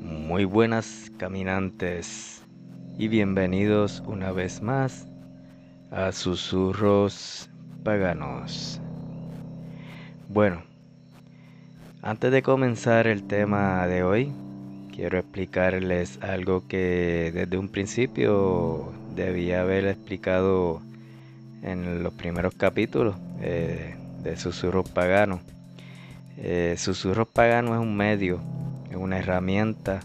Muy buenas caminantes y bienvenidos una vez más a Susurros Paganos. Bueno, antes de comenzar el tema de hoy, quiero explicarles algo que desde un principio debía haber explicado en los primeros capítulos eh, de Susurros Paganos. Eh, Susurros Paganos es un medio, es una herramienta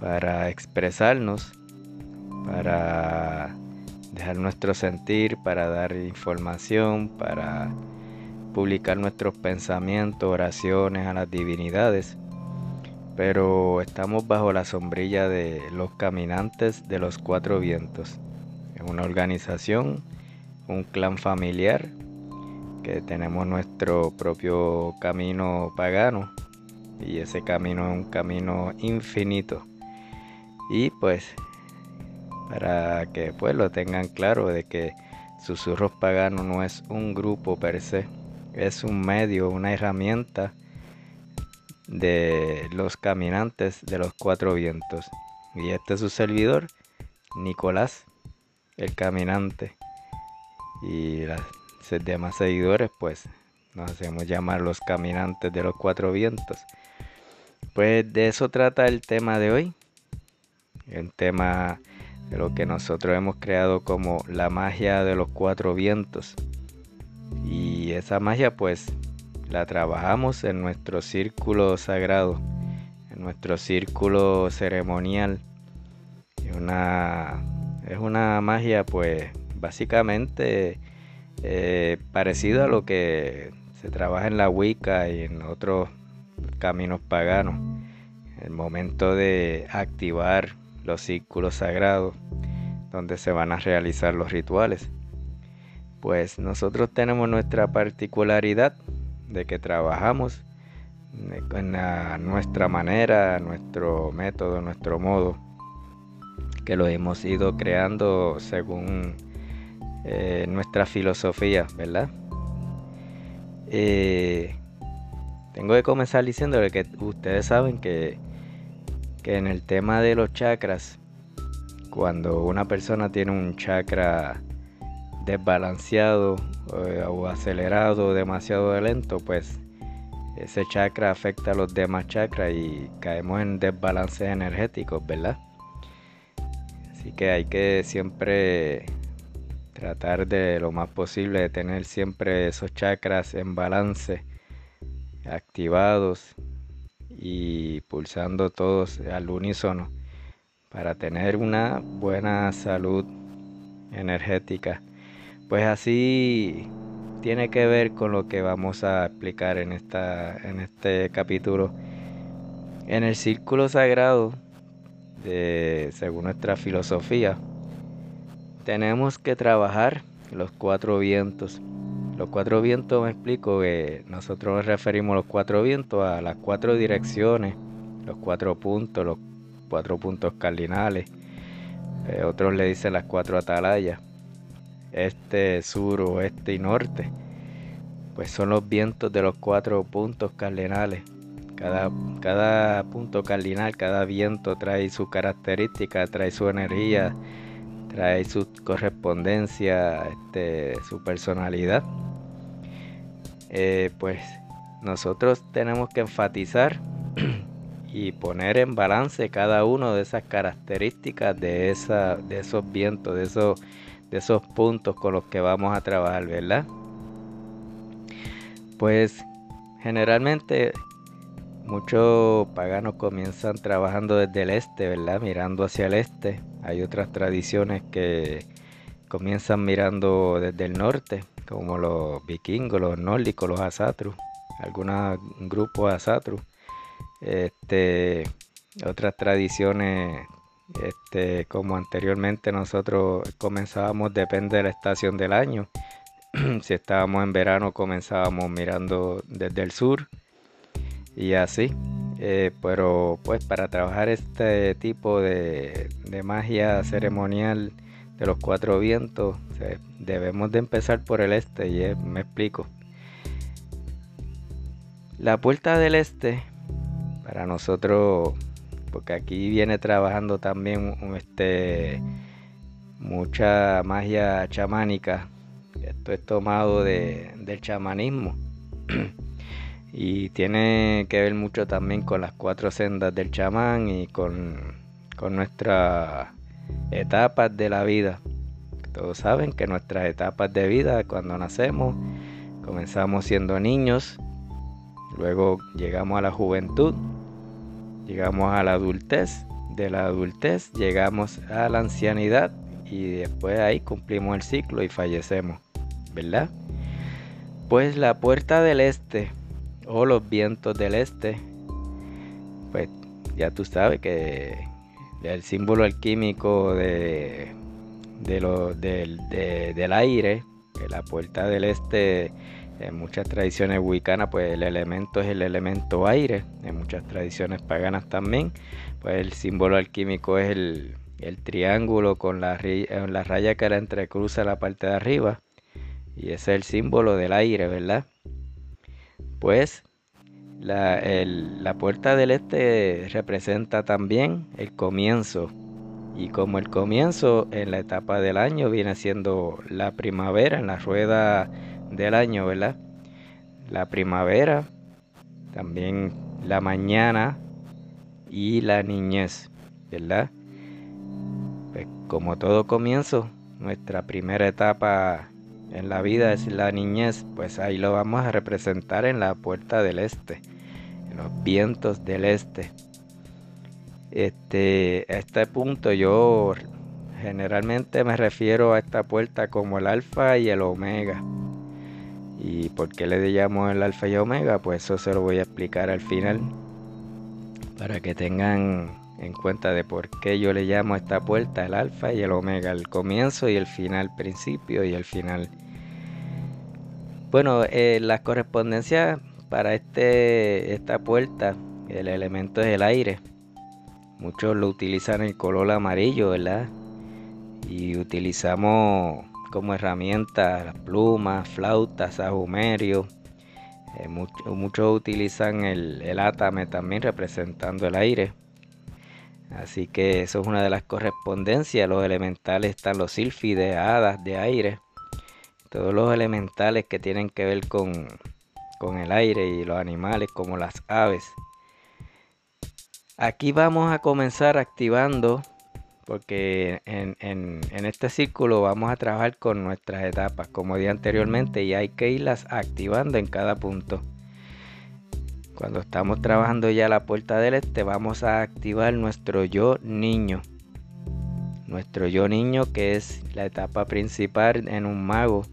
para expresarnos, para dejar nuestro sentir, para dar información, para publicar nuestros pensamientos, oraciones a las divinidades, pero estamos bajo la sombrilla de los caminantes de los cuatro vientos. Es una organización, un clan familiar, que tenemos nuestro propio camino pagano y ese camino es un camino infinito. Y pues para que pues lo tengan claro de que Susurros Paganos no es un grupo per se, es un medio, una herramienta de los caminantes de los cuatro vientos. Y este es su servidor, Nicolás, el caminante. Y los demás seguidores, pues nos hacemos llamar los caminantes de los cuatro vientos. Pues de eso trata el tema de hoy. El tema de lo que nosotros hemos creado como la magia de los cuatro vientos. Y esa magia pues la trabajamos en nuestro círculo sagrado, en nuestro círculo ceremonial. Es una, es una magia pues básicamente eh, parecida a lo que se trabaja en la Wicca y en otros caminos paganos. El momento de activar los círculos sagrados donde se van a realizar los rituales pues nosotros tenemos nuestra particularidad de que trabajamos en nuestra manera, nuestro método, nuestro modo, que lo hemos ido creando según eh, nuestra filosofía, ¿verdad? Eh, tengo que comenzar diciéndole que ustedes saben que, que en el tema de los chakras, cuando una persona tiene un chakra desbalanceado eh, o acelerado demasiado lento, pues ese chakra afecta a los demás chakras y caemos en desbalances energéticos, ¿verdad? Así que hay que siempre tratar de lo más posible de tener siempre esos chakras en balance, activados y pulsando todos al unísono para tener una buena salud energética pues así tiene que ver con lo que vamos a explicar en, esta, en este capítulo. En el círculo sagrado, de, según nuestra filosofía, tenemos que trabajar los cuatro vientos. Los cuatro vientos, me explico que nosotros nos referimos los cuatro vientos a las cuatro direcciones, los cuatro puntos, los cuatro puntos cardinales. Eh, otros le dicen las cuatro atalayas este, sur, oeste y norte, pues son los vientos de los cuatro puntos cardinales. Cada, cada punto cardinal, cada viento trae su característica, trae su energía, trae su correspondencia, este, su personalidad. Eh, pues nosotros tenemos que enfatizar y poner en balance cada uno de esas características de, esa, de esos vientos, de esos de esos puntos con los que vamos a trabajar, ¿verdad? Pues generalmente muchos paganos comienzan trabajando desde el este, ¿verdad? Mirando hacia el este. Hay otras tradiciones que comienzan mirando desde el norte, como los vikingos, los nórdicos, los asatru, algunos grupos asatru. Este, otras tradiciones este, como anteriormente nosotros comenzábamos, depende de la estación del año. si estábamos en verano comenzábamos mirando desde el sur y así. Eh, pero pues para trabajar este tipo de, magia ceremonial de los cuatro vientos, debemos de empezar por el este y me explico. La puerta del este, para nosotros, porque aquí viene trabajando también este, mucha magia chamánica, esto es tomado del chamanismo y tiene que ver mucho también con las cuatro sendas del chamán y con, con nuestras etapas de la vida. Todos saben que nuestras etapas de vida cuando nacemos comenzamos siendo niños Luego llegamos a la juventud, llegamos a la adultez, de la adultez llegamos a la ancianidad y después ahí cumplimos el ciclo y fallecemos, ¿verdad? Pues la puerta del este o los vientos del este, pues ya tú sabes que el símbolo alquímico de, lo, del, del aire, la puerta del este en muchas tradiciones wiccanas, pues el elemento es el elemento aire. En muchas tradiciones paganas también, pues el símbolo alquímico es el, triángulo con la, la raya que la entrecruza la parte de arriba. Y ese es el símbolo del aire, ¿verdad? Pues la, la puerta del este representa también el comienzo. Y como el comienzo en la etapa del año viene siendo la primavera, en la rueda del año, ¿verdad? La primavera, también la mañana y la niñez, ¿verdad? Pues como todo comienzo, nuestra primera etapa en la vida es la niñez, pues ahí lo vamos a representar en la puerta del este, en los vientos del este. Este, a este punto yo generalmente me refiero a esta puerta como el alfa y el omega. ¿Y por qué le llamo el alfa y omega? Pues eso se lo voy a explicar al final para que tengan en cuenta de por qué yo le llamo a esta puerta el alfa y el omega, el comienzo y el final, principio y el final. Bueno, eh, las correspondencias para este, esta puerta, el elemento es el aire. Muchos lo utilizan el color amarillo, ¿verdad? Y utilizamos como herramientas las plumas, flautas, sahumerio. Eh, muchos utilizan el, el átame también representando el aire. Así que eso es una de las correspondencias. Los elementales están los silfides, hadas de aire. Todos los elementales que tienen que ver con, con el aire y los animales como las aves. Aquí vamos a comenzar activando porque en, este círculo vamos a trabajar con nuestras etapas, como dije anteriormente, y hay que irlas activando en cada punto. Cuando estamos trabajando ya la puerta del este, vamos a activar nuestro yo niño. Nuestro yo niño, que es la etapa principal en un mago,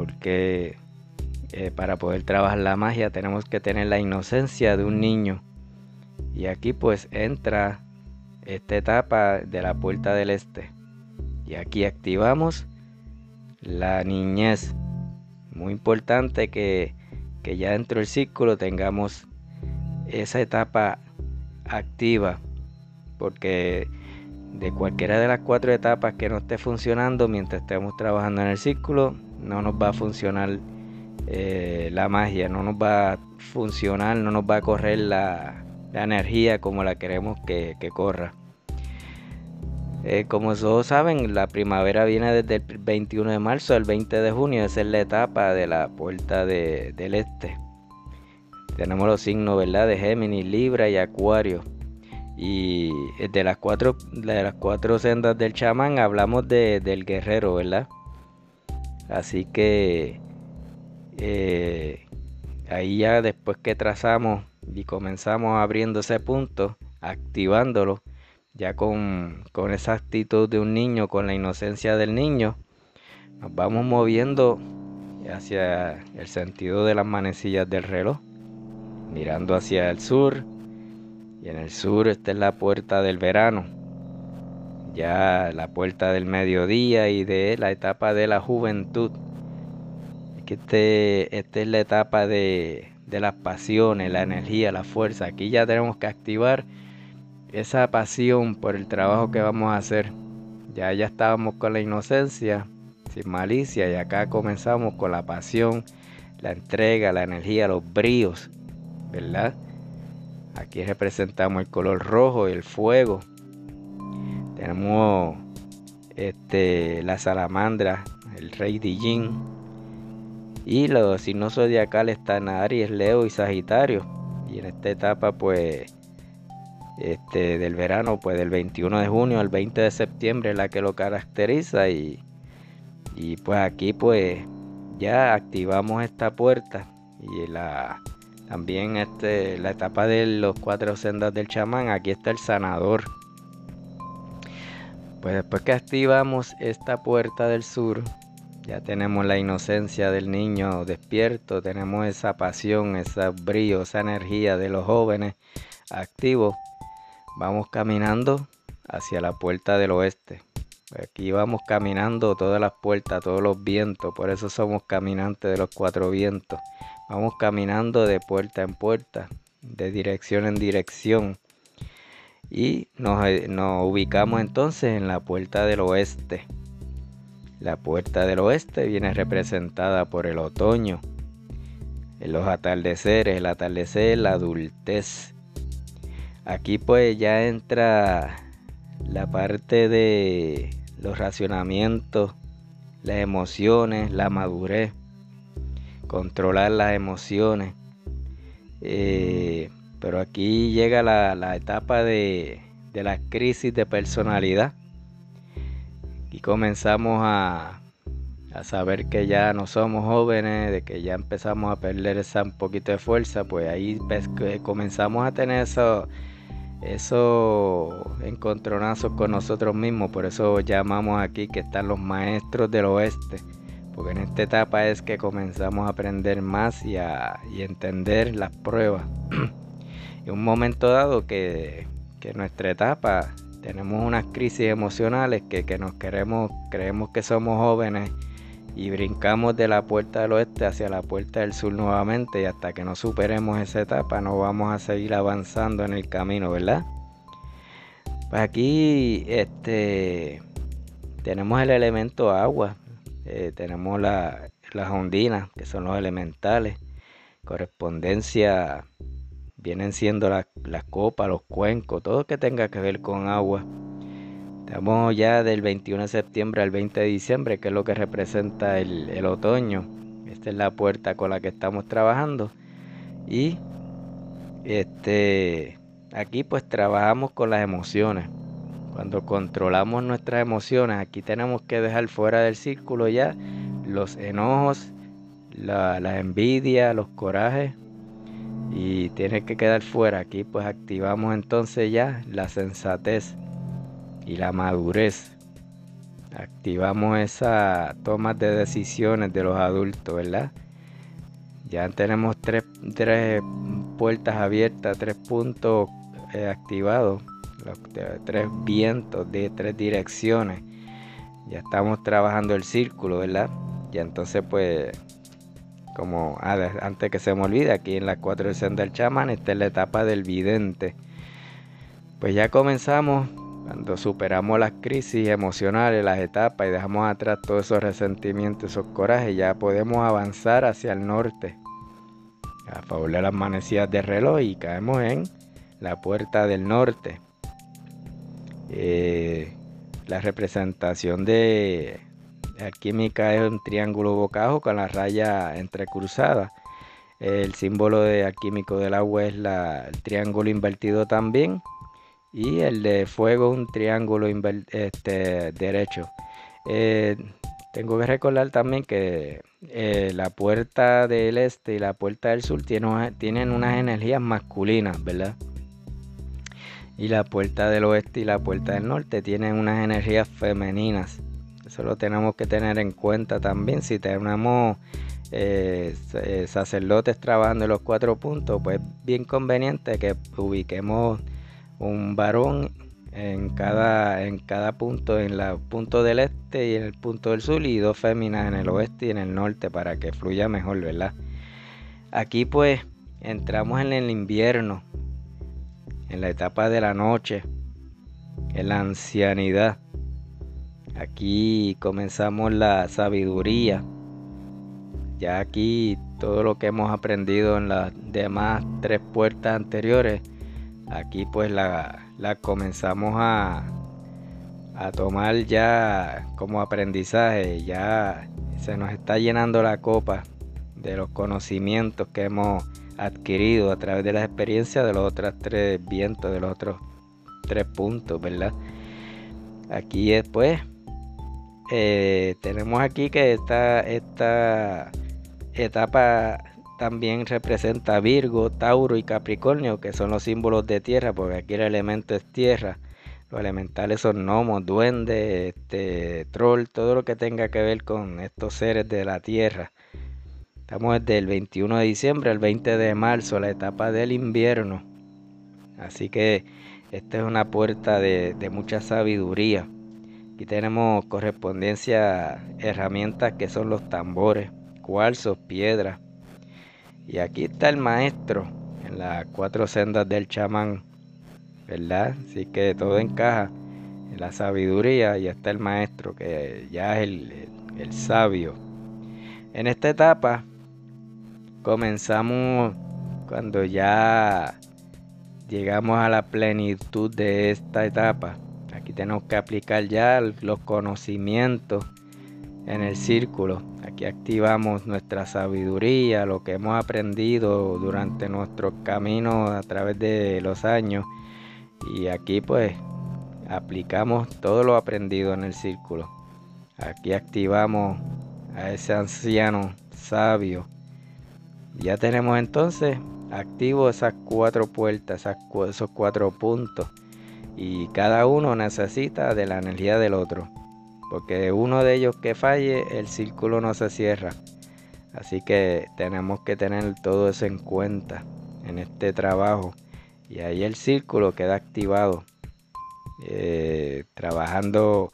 porque eh, para poder trabajar la magia tenemos que tener la inocencia de un niño. Y aquí pues entra esta etapa de la puerta del este. Y aquí activamos la niñez. Muy importante que, que ya dentro del círculo tengamos esa etapa activa. Porque de cualquiera de las cuatro etapas que no esté funcionando mientras estemos trabajando en el círculo, no nos va a funcionar eh, la magia, no nos va a funcionar, no nos va a correr la, la energía como la queremos que, corra. Eh, como todos saben, la primavera viene desde el 21 de marzo al 20 de junio, esa es la etapa de la puerta del este. Tenemos los signos, ¿verdad? De Géminis, Libra y Acuario. Y de las cuatro, de las cuatro sendas del chamán hablamos del guerrero, ¿verdad? Así que eh, ahí ya después que trazamos y comenzamos abriendo ese punto, activándolo, ya con, con esa actitud de un niño, con la inocencia del niño, nos vamos moviendo hacia el sentido de las manecillas del reloj, mirando hacia el sur, y en el sur esta es la puerta del verano, ya la puerta del mediodía y de la etapa de la juventud. Que este, esta es la etapa de, de las pasiones, la energía, la fuerza. Aquí ya tenemos que activar esa pasión por el trabajo que vamos a hacer. ya ya estábamos con la inocencia, sin malicia, y acá comenzamos con la pasión, la entrega, la energía, los bríos, ¿verdad? Aquí representamos el color rojo y el fuego. Tenemos este, la salamandra, el rey Dijin. Y los signos zodiacales están Aries, Leo y Sagitario. Y en esta etapa, pues, este, del verano, pues del 21 de junio al 20 de septiembre es la que lo caracteriza. Y, y pues aquí, pues, ya activamos esta puerta. Y la, también este, la etapa de los cuatro sendas del chamán, aquí está el sanador. Pues después que activamos esta puerta del sur, ya tenemos la inocencia del niño despierto, tenemos esa pasión, ese brillo, esa energía de los jóvenes activos. Vamos caminando hacia la puerta del oeste. Aquí vamos caminando todas las puertas, todos los vientos, por eso somos caminantes de los cuatro vientos. Vamos caminando de puerta en puerta, de dirección en dirección. Y nos, eh, ubicamos entonces en la puerta del oeste. La puerta del oeste viene representada por el otoño, los atardeceres, el atardecer, la adultez. Aquí pues ya entra la parte de los racionamientos, las emociones, la madurez controlar las emociones. Eh, pero aquí llega la, etapa de, la crisis de personalidad. Y comenzamos a, a saber que ya no somos jóvenes, de que ya empezamos a perder esa un poquito de fuerza, pues ahí comenzamos a tener esos eso encontronazos con nosotros mismos. Por eso llamamos aquí que están los maestros del oeste porque en esta etapa es que comenzamos a aprender más y a entender las pruebas. en un momento dado que, en nuestra etapa tenemos unas crisis emocionales que, que nos queremos, creemos que somos jóvenes y brincamos de la puerta del oeste hacia la puerta del sur nuevamente y hasta que no superemos esa etapa no vamos a seguir avanzando en el camino, ¿verdad? Pues aquí este tenemos el elemento agua, eh, tenemos las ondinas, que son los elementales. Correspondencia vienen siendo las copas, los cuencos, todo que tenga que ver con agua. Estamos ya del 21 de septiembre al 20 de diciembre, que es lo que representa el, otoño. Esta es la puerta con la que estamos trabajando. Y este aquí pues trabajamos con las emociones. Cuando controlamos nuestras emociones, aquí tenemos que dejar fuera del círculo ya los enojos, la, envidia, los corajes. Y tiene que quedar fuera. Aquí pues activamos entonces ya la sensatez y la madurez. Activamos esa toma de decisiones de los adultos, ¿verdad? Ya tenemos tres, puertas abiertas, tres puntos eh, activados los tres vientos de tres direcciones. Ya estamos trabajando el círculo, ¿verdad? Y entonces pues, como antes que se me olvide, aquí en la cuatro dirección del chamán, esta es la etapa del vidente. Pues ya comenzamos cuando superamos las crisis emocionales, las etapas y dejamos atrás todos esos resentimientos, esos corajes, ya podemos avanzar hacia el norte a favor de las manecillas de reloj y caemos en la puerta del norte. Eh, la representación de alquímica es un triángulo bocajo con la raya entrecruzada. El símbolo de alquímico del agua es el triángulo invertido también. Y el de fuego un triángulo este, derecho. Eh, tengo que recordar también que eh, la puerta del este y la puerta del sur tienen unas energías masculinas, ¿verdad? Y la puerta del oeste y la puerta del norte tienen unas energías femeninas. Eso lo tenemos que tener en cuenta también. Si tenemos eh, eh, sacerdotes trabajando en los cuatro puntos, pues bien conveniente que ubiquemos un varón en cada, en cada punto, en el punto del este y en el punto del sur, y dos féminas en el oeste y en el norte para que fluya mejor, ¿verdad? Aquí pues entramos en el invierno, en la etapa de la noche, en la ancianidad. Aquí comenzamos la sabiduría. Ya aquí todo lo que hemos aprendido en las demás tres puertas anteriores, aquí pues la, la comenzamos a, a tomar ya como aprendizaje. Ya se nos está llenando la copa de los conocimientos que hemos adquirido a través de las experiencias de los otros tres vientos, de los otros tres puntos, ¿verdad? Aquí después eh, tenemos aquí que esta, etapa también representa Virgo, Tauro y Capricornio, que son los símbolos de tierra, porque aquí el elemento es tierra. Los elementales son gnomos, duendes, este, troll, todo lo que tenga que ver con estos seres de la tierra. Estamos desde el 21 de diciembre al 20 de marzo, la etapa del invierno. Así que esta es una puerta de mucha sabiduría. Aquí tenemos correspondencia, herramientas que son los tambores, cuarzos, piedras. Y aquí está el maestro en las cuatro sendas del chamán, ¿verdad? Así que todo encaja en la sabiduría y está el maestro que ya es el, el sabio. En esta etapa comenzamos cuando ya llegamos a la plenitud de esta etapa tenemos que aplicar ya los conocimientos en el círculo. Aquí activamos nuestra sabiduría, lo que hemos aprendido durante nuestro camino a través de los años. Y aquí pues aplicamos todo lo aprendido en el círculo. Aquí activamos a ese anciano sabio. Ya tenemos entonces activo esas cuatro puertas, esos cuatro puntos y cada uno necesita de la energía del otro. Porque uno de ellos que falle, el círculo no se cierra. Así que tenemos que tener todo eso en cuenta en este trabajo. Y ahí el círculo queda activado. Eh, trabajando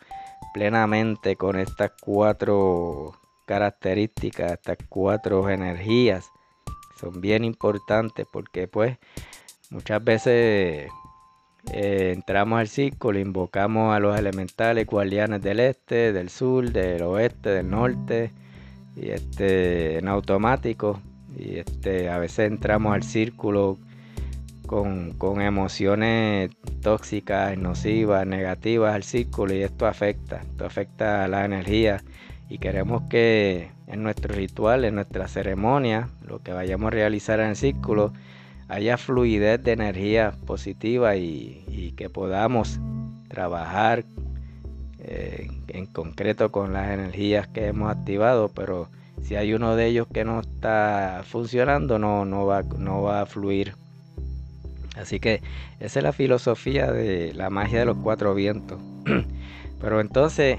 plenamente con estas cuatro características, estas cuatro energías. Son bien importantes porque pues muchas veces eh, entramos al círculo, invocamos a los elementales guardianes del este, del sur, del oeste, del norte, y este, en automático. Y este, a veces entramos al círculo con, con emociones tóxicas, nocivas, negativas al círculo y esto afecta, esto afecta a la energía y queremos que en nuestro ritual, en nuestra ceremonia, lo que vayamos a realizar en el círculo, haya fluidez de energía positiva y, que podamos trabajar eh, en concreto con las energías que hemos activado, pero si hay uno de ellos que no está funcionando, no, no, va, no va a fluir. Así que esa es la filosofía de la magia de los cuatro vientos. pero entonces,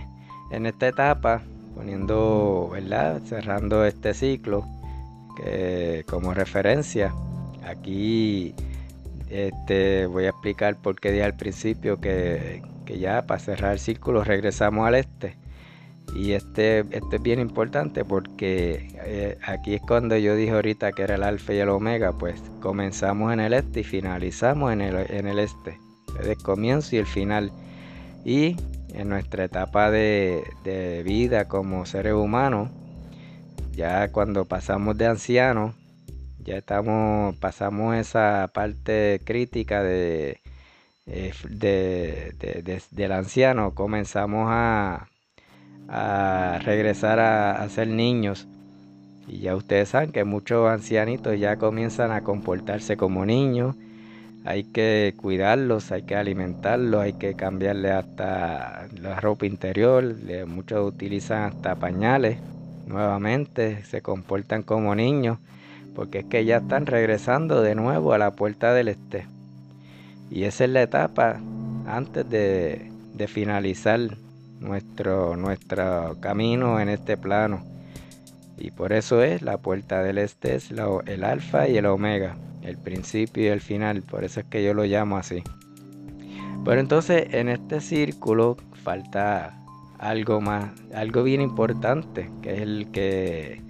en esta etapa, poniendo, ¿verdad? Cerrando este ciclo, que como referencia, Aquí este, voy a explicar por qué dije al principio que, ya para cerrar el círculo regresamos al este. Y este, este es bien importante porque eh, aquí es cuando yo dije ahorita que era el alfa y el omega, pues comenzamos en el este y finalizamos en el, en el este. El comienzo y el final. Y en nuestra etapa de, de vida como seres humanos, ya cuando pasamos de ancianos, ya estamos, pasamos esa parte crítica de, eh, del anciano, comenzamos a, a regresar a, ser niños. Y ya ustedes saben que muchos ancianitos ya comienzan a comportarse como niños. Hay que cuidarlos, hay que alimentarlos, hay que cambiarle hasta la ropa interior. Muchos utilizan hasta pañales nuevamente, se comportan como niños porque es que ya están regresando de nuevo a la puerta del este. Y esa es la etapa antes de, finalizar nuestro, nuestro camino en este plano. Y por eso es la puerta del este, es el alfa y el omega, el principio y el final. Por eso es que yo lo llamo así. Pero entonces en este círculo falta algo más, algo bien importante, que es el que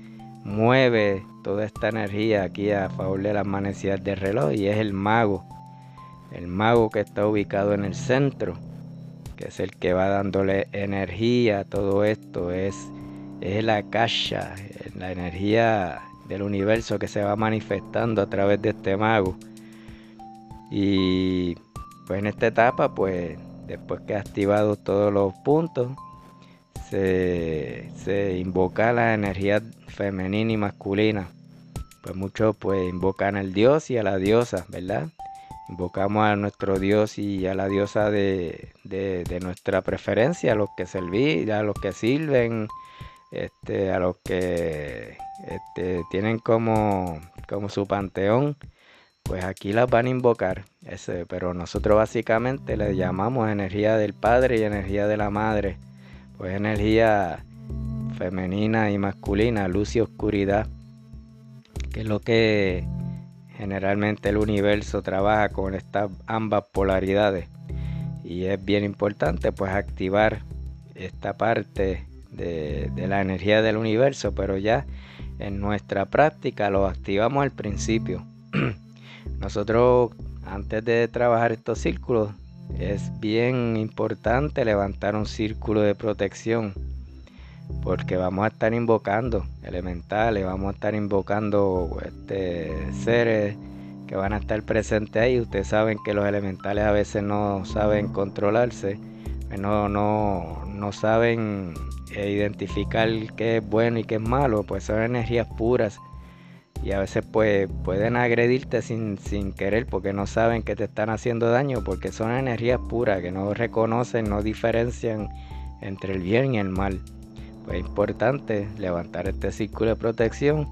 mueve toda esta energía aquí a favor de las manecillas del reloj y es el mago. El mago que está ubicado en el centro. que es el que va dándole energía a todo esto, es, es la cacha, la energía del universo que se va manifestando a través de este mago. Y pues en esta etapa, pues después que ha activado todos los puntos, se, invoca la energía femenina y masculina. Pues muchos pues invocan al dios y a la diosa, ¿verdad? Invocamos a nuestro dios y a la diosa de, nuestra preferencia, a los que serví, a los que sirven, este, a los que este, tienen como, como su panteón, pues aquí las van a invocar. Pero nosotros básicamente le llamamos energía del padre y energía de la madre. Pues energía femenina y masculina, luz y oscuridad, que es lo que generalmente el universo trabaja con estas ambas polaridades. Y es bien importante pues activar esta parte de, de la energía del universo, pero ya en nuestra práctica lo activamos al principio. Nosotros antes de trabajar estos círculos es bien importante levantar un círculo de protección porque vamos a estar invocando elementales, vamos a estar invocando este, seres que van a estar presentes ahí. Ustedes saben que los elementales a veces no saben controlarse, no, no, no saben eh, identificar qué es bueno y qué es malo, pues son energías puras y a veces pues pueden agredirte sin, querer porque no saben que te están haciendo daño porque son energías puras que no reconocen, no diferencian entre el bien y el mal. Pues es importante levantar este círculo de protección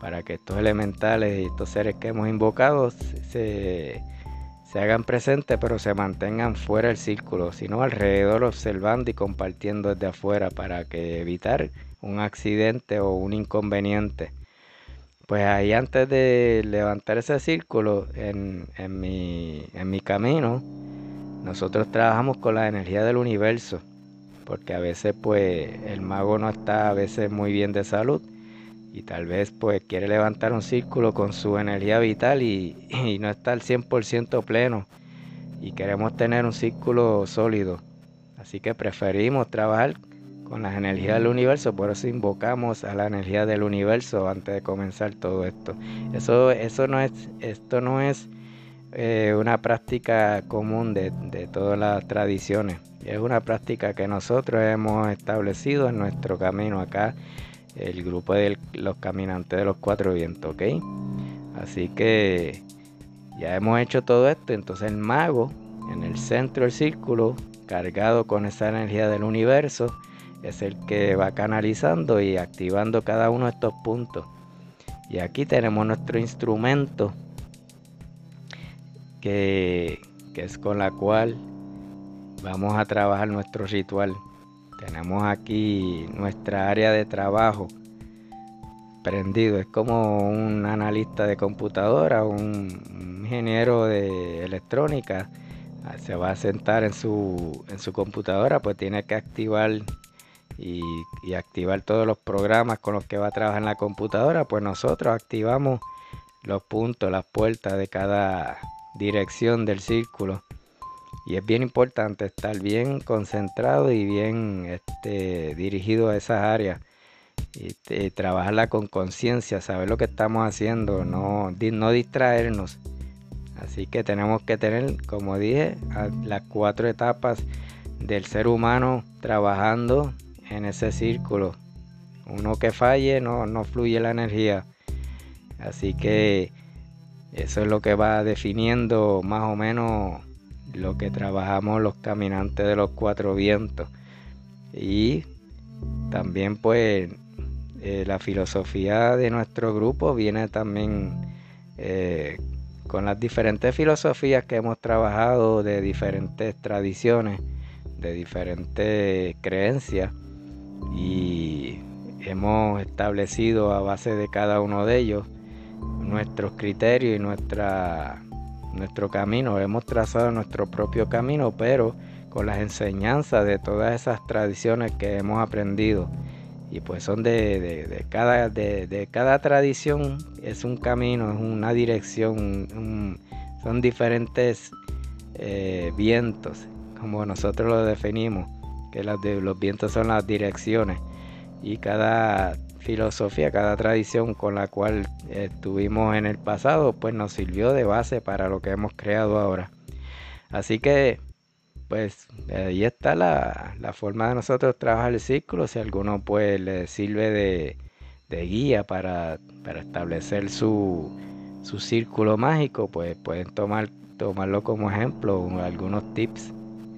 para que estos elementales y estos seres que hemos invocado se, se hagan presentes pero se mantengan fuera del círculo, sino alrededor observando y compartiendo desde afuera para que evitar un accidente o un inconveniente. Pues ahí antes de levantar ese círculo en, en, mi, en mi camino, nosotros trabajamos con la energía del universo, porque a veces pues el mago no está a veces muy bien de salud y tal vez pues quiere levantar un círculo con su energía vital y, no está al 100% pleno y queremos tener un círculo sólido. Así que preferimos trabajar con las energías del universo, por eso invocamos a la energía del universo antes de comenzar todo esto. Eso, eso no es, esto no es eh, una práctica común de, de todas las tradiciones. Es una práctica que nosotros hemos establecido en nuestro camino acá, el grupo de los caminantes de los cuatro vientos, ¿ok? Así que ya hemos hecho todo esto, entonces el mago en el centro del círculo, cargado con esa energía del universo, es el que va canalizando y activando cada uno de estos puntos. Y aquí tenemos nuestro instrumento que, es con la cual vamos a trabajar nuestro ritual. Tenemos aquí nuestra área de trabajo prendido. Es como un analista de computadora, un ingeniero de electrónica. Se va a sentar en su, en su computadora, pues tiene que activar y, activar todos los programas con los que va a trabajar la computadora, pues nosotros activamos los puntos, las puertas de cada dirección del círculo. Y es bien importante estar bien concentrado y bien este, dirigido a esas áreas. Y, trabajarla con conciencia, saber lo que estamos haciendo, no, no distraernos. Así que tenemos que tener, como dije, las cuatro etapas del ser humano trabajando en ese círculo. Uno que falle no, no fluye la energía. Así que eso es lo que va definiendo más o menos lo que trabajamos los caminantes de los cuatro vientos. Y también pues eh, la filosofía de nuestro grupo viene también eh, con las diferentes filosofías que hemos trabajado de diferentes tradiciones, de diferentes creencias y hemos establecido a base de cada uno de ellos nuestros criterios y nuestra, nuestro camino. Hemos trazado nuestro propio camino, pero con las enseñanzas de todas esas tradiciones que hemos aprendido. Y pues son de, cada, de, cada tradición, es un camino, es una dirección, son diferentes eh, vientos como nosotros lo definimos, que los vientos son las direcciones y cada filosofía, cada tradición con la cual estuvimos en el pasado, pues nos sirvió de base para lo que hemos creado ahora. Así que, pues ahí está la, forma de nosotros trabajar el círculo. Si alguno pues le sirve de, guía para, establecer su, su, círculo mágico, pues pueden tomar, tomarlo como ejemplo, algunos tips,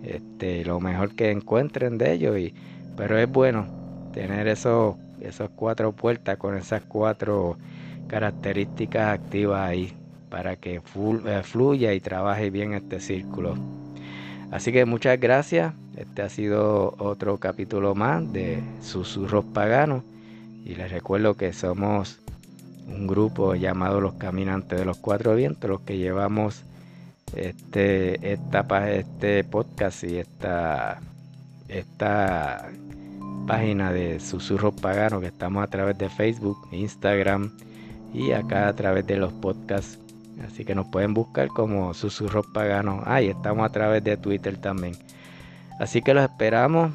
este, lo mejor que encuentren de ellos. Y, pero es bueno tener esos, esas cuatro puertas con esas cuatro características activas ahí para que eh, fluya y trabaje bien este círculo. Así que muchas gracias. Este ha sido otro capítulo más de Susurros Paganos. Y les recuerdo que somos un grupo llamado Los Caminantes de los Cuatro Vientos, los que llevamos este, esta, este podcast y esta, esta página de Susurros Paganos que estamos a través de Facebook, Instagram y acá a través de los podcasts Así que nos pueden buscar como Susurros Paganos. Ah, y estamos a través de Twitter también. Así que los esperamos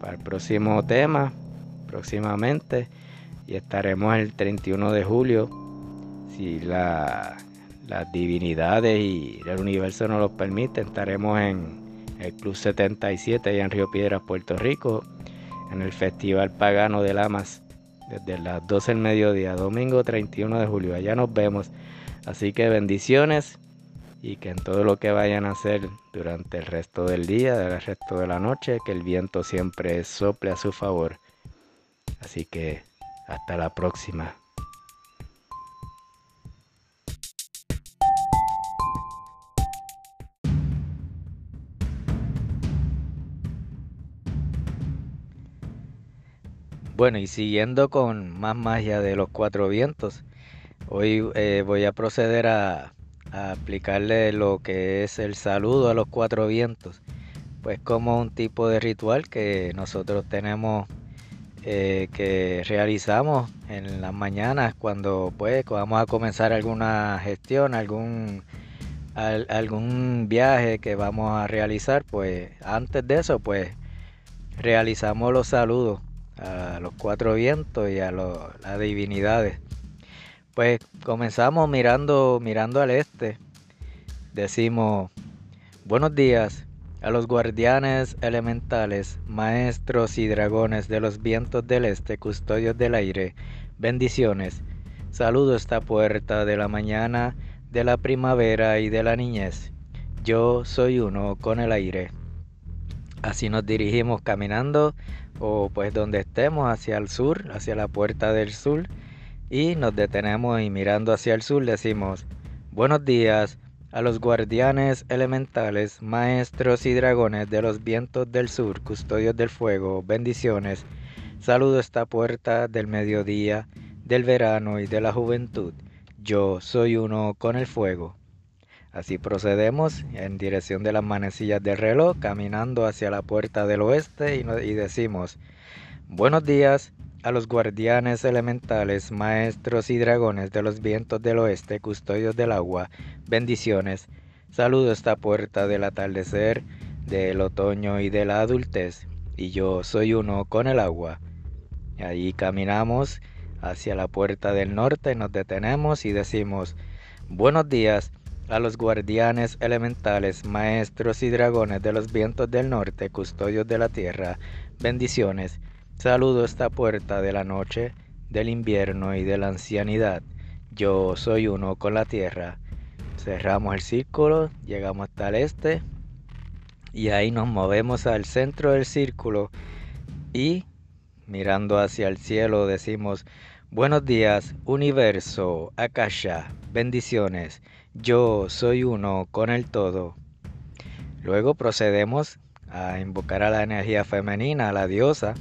para el próximo tema, próximamente. Y estaremos el 31 de julio, si las divinidades y el universo nos lo permiten. Estaremos en el Club 77 allá en Río Piedras, Puerto Rico, en el Festival Pagano de Lamas, desde las 12 del mediodía, domingo 31 de julio. Allá nos vemos. Así que bendiciones y que en todo lo que vayan a hacer durante el resto del día, el resto de la noche, que el viento siempre sople a su favor. Así que hasta la próxima. Bueno, y siguiendo con más magia de los cuatro vientos, Hoy eh, voy a proceder a, aplicarle lo que es el saludo a los cuatro vientos, pues como un tipo de ritual que nosotros tenemos eh, que realizamos en las mañanas cuando pues vamos a comenzar alguna gestión, algún algún viaje que vamos a realizar, pues antes de eso pues realizamos los saludos a los cuatro vientos y a las divinidades. Pues comenzamos mirando, mirando al este. Decimos, buenos días a los guardianes elementales, maestros y dragones de los vientos del este, custodios del aire. Bendiciones. Saludo esta puerta de la mañana, de la primavera y de la niñez. Yo soy uno con el aire. Así nos dirigimos caminando o pues donde estemos hacia el sur, hacia la puerta del sur y nos detenemos y mirando hacia el sur decimos, buenos días a los guardianes elementales, maestros y dragones de los vientos del sur, custodios del fuego, bendiciones. Saludo esta puerta del mediodía, del verano y de la juventud. Yo soy uno con el fuego. Así procedemos en dirección de las manecillas del reloj, caminando hacia la puerta del oeste y, decimos, buenos días a los guardianes elementales, maestros y dragones de los vientos del oeste, custodios del agua, bendiciones. Saludo esta puerta del atardecer, del otoño y de la adultez, y yo soy uno con el agua. Ahí caminamos hacia la puerta del norte, nos detenemos y decimos, buenos días a los guardianes elementales, maestros y dragones de los vientos del norte, custodios de la tierra, bendiciones. Saludo esta puerta de la noche, del invierno y de la ancianidad. Yo soy uno con la tierra. Cerramos el círculo, llegamos hasta el este y ahí nos movemos al centro del círculo y mirando hacia el cielo decimos, buenos días universo, Akasha, bendiciones, yo soy uno con el todo. Luego procedemos a invocar a la energía femenina, a la diosa,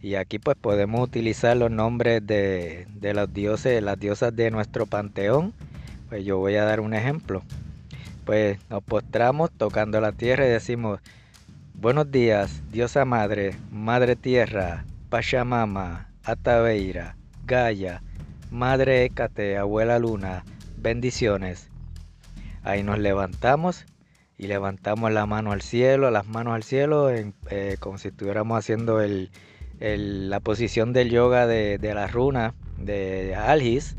y aquí pues podemos utilizar los nombres de, los dioses, las diosas de nuestro panteón. Pues yo voy a dar un ejemplo. Pues nos postramos tocando la tierra y decimos, buenos días, diosa madre, madre tierra, Pachamama, Ataveira, Gaia, madre Écate, abuela luna, bendiciones. Ahí nos levantamos y levantamos la mano al cielo, las manos al cielo, eh, como si estuviéramos haciendo la posición del yoga de, la runa de Algis,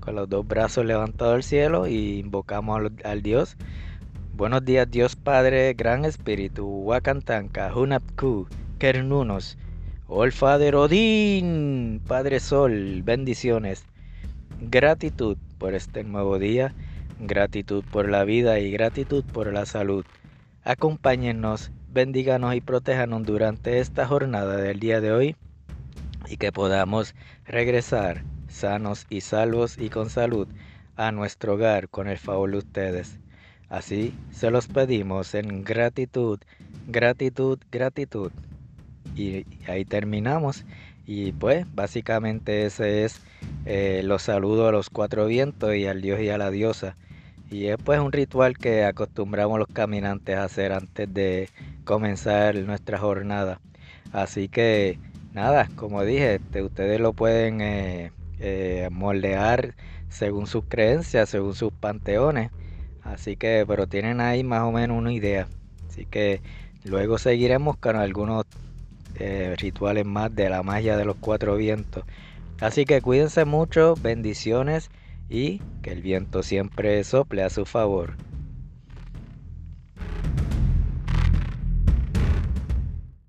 con los dos brazos levantados al cielo y invocamos al, Dios. Buenos días Dios Padre, Gran Espíritu, Wakantanka, Hunapku, Kernunos, Ol Father Odín, Padre Sol, bendiciones. Gratitud por este nuevo día gratitud por la vida y gratitud por la salud. Acompáñennos, bendíganos y protéjanos durante esta jornada del día de hoy y que podamos regresar sanos y salvos y con salud a nuestro hogar con el favor de ustedes. Así se los pedimos en gratitud, gratitud, gratitud. Y ahí terminamos. Y pues básicamente ese es eh, los saludos a los cuatro vientos y al dios y a la diosa. Y es pues un ritual que acostumbramos los caminantes a hacer antes de comenzar nuestra jornada. Así que nada, como dije, este, ustedes lo pueden eh, eh, moldear según sus creencias, según sus panteones. Así que, pero tienen ahí más o menos una idea. Así que luego seguiremos con algunos eh, rituales más de la magia de los cuatro vientos. Así que cuídense mucho, bendiciones y que el viento siempre sople a su favor.